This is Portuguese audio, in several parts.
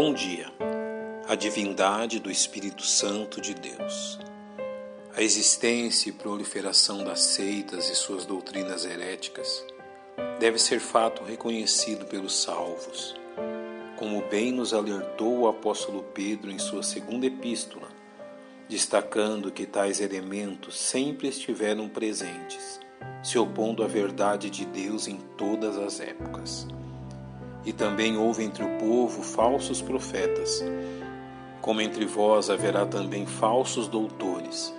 Bom dia. A divindade do Espírito Santo de Deus. A existência e proliferação das seitas e suas doutrinas heréticas deve ser fato reconhecido pelos salvos, como bem nos alertou o apóstolo Pedro em sua segunda epístola, destacando que tais elementos sempre estiveram presentes, se opondo à verdade de Deus em todas as épocas e também houve entre o povo falsos profetas. Como entre vós haverá também falsos doutores,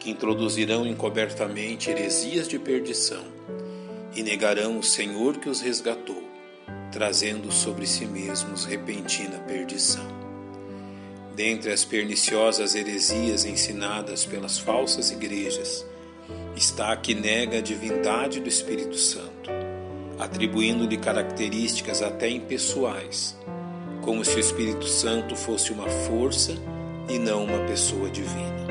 que introduzirão encobertamente heresias de perdição e negarão o Senhor que os resgatou, trazendo sobre si mesmos repentina perdição. Dentre as perniciosas heresias ensinadas pelas falsas igrejas, está a que nega a divindade do Espírito Santo atribuindo-lhe características até impessoais, como se o Espírito Santo fosse uma força e não uma pessoa divina.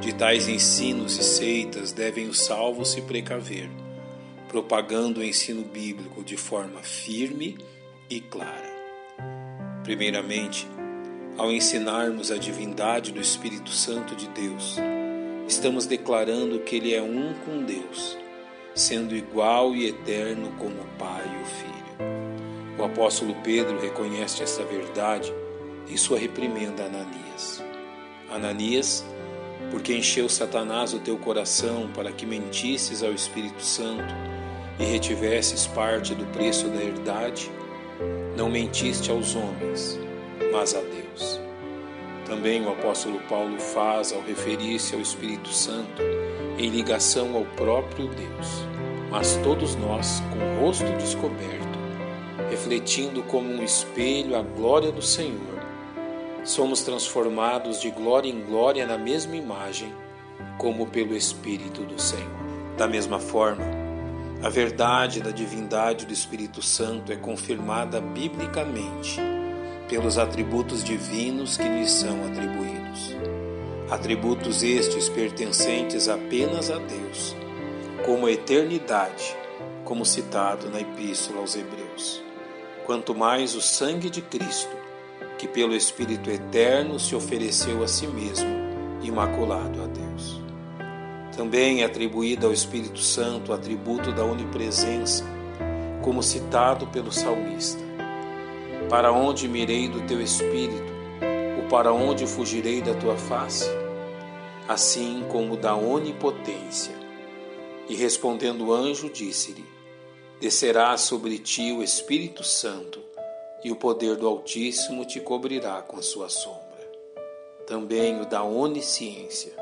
De tais ensinos e seitas devem os salvos se precaver, propagando o ensino bíblico de forma firme e clara. Primeiramente, ao ensinarmos a divindade do Espírito Santo de Deus, estamos declarando que Ele é um com Deus sendo igual e eterno como o Pai e o Filho. O apóstolo Pedro reconhece esta verdade em sua reprimenda a Ananias. Ananias, porque encheu Satanás o teu coração para que mentisses ao Espírito Santo e retivesses parte do preço da herdade, não mentiste aos homens, mas a Deus. Também o apóstolo Paulo faz ao referir-se ao Espírito Santo em ligação ao próprio Deus. Mas todos nós, com o rosto descoberto, refletindo como um espelho a glória do Senhor, somos transformados de glória em glória na mesma imagem, como pelo Espírito do Senhor. Da mesma forma, a verdade da divindade do Espírito Santo é confirmada biblicamente pelos atributos divinos que lhe são atribuídos atributos estes pertencentes apenas a Deus, como a eternidade, como citado na Epístola aos Hebreus. Quanto mais o sangue de Cristo, que pelo Espírito eterno se ofereceu a si mesmo, imaculado a Deus. Também é atribuído ao Espírito Santo o atributo da onipresença, como citado pelo salmista. Para onde mirei do teu espírito? para onde fugirei da tua face? Assim como da onipotência. E respondendo o anjo, disse-lhe: Descerá sobre ti o Espírito Santo, e o poder do Altíssimo te cobrirá com a sua sombra. Também o da onisciência.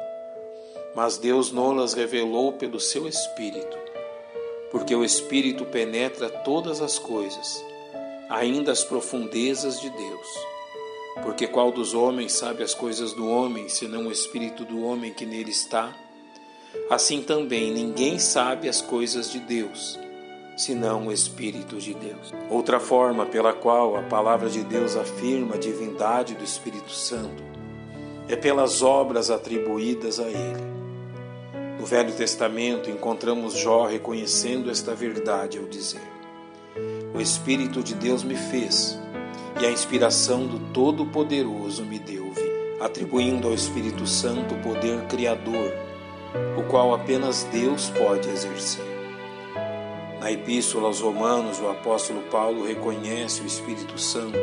Mas Deus não-las revelou pelo seu Espírito, porque o Espírito penetra todas as coisas, ainda as profundezas de Deus porque qual dos homens sabe as coisas do homem, senão o espírito do homem que nele está? Assim também ninguém sabe as coisas de Deus, senão o Espírito de Deus. Outra forma pela qual a palavra de Deus afirma a divindade do Espírito Santo é pelas obras atribuídas a ele. No Velho Testamento encontramos Jó reconhecendo esta verdade ao dizer: O Espírito de Deus me fez e a inspiração do Todo-Poderoso me deu, atribuindo ao Espírito Santo o poder criador, o qual apenas Deus pode exercer. Na Epístola aos Romanos, o apóstolo Paulo reconhece o Espírito Santo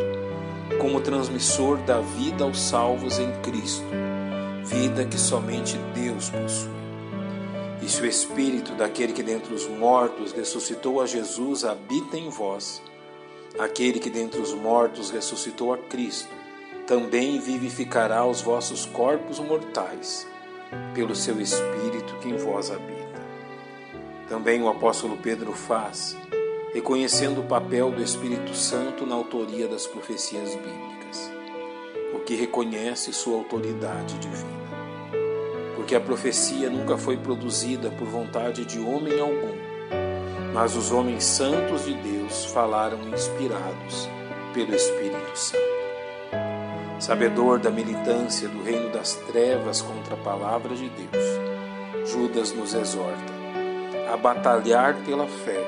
como transmissor da vida aos salvos em Cristo, vida que somente Deus possui. E se o Espírito daquele que dentre os mortos ressuscitou a Jesus habita em vós, Aquele que dentre os mortos ressuscitou a Cristo, também vivificará os vossos corpos mortais, pelo seu Espírito que em vós habita. Também o apóstolo Pedro faz, reconhecendo o papel do Espírito Santo na autoria das profecias bíblicas, o que reconhece sua autoridade divina. Porque a profecia nunca foi produzida por vontade de homem algum, mas os homens santos de Deus falaram inspirados pelo Espírito Santo. Sabedor da militância do reino das trevas contra a palavra de Deus, Judas nos exorta a batalhar pela fé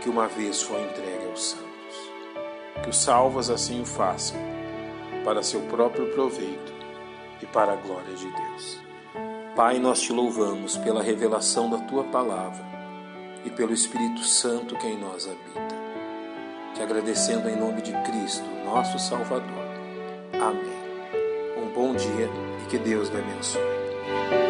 que uma vez foi entregue aos santos. Que os salvas assim o façam, para seu próprio proveito e para a glória de Deus. Pai, nós te louvamos pela revelação da tua palavra e pelo Espírito Santo que em nós habita. Te agradecendo em nome de Cristo, nosso Salvador. Amém. Um bom dia e que Deus me abençoe.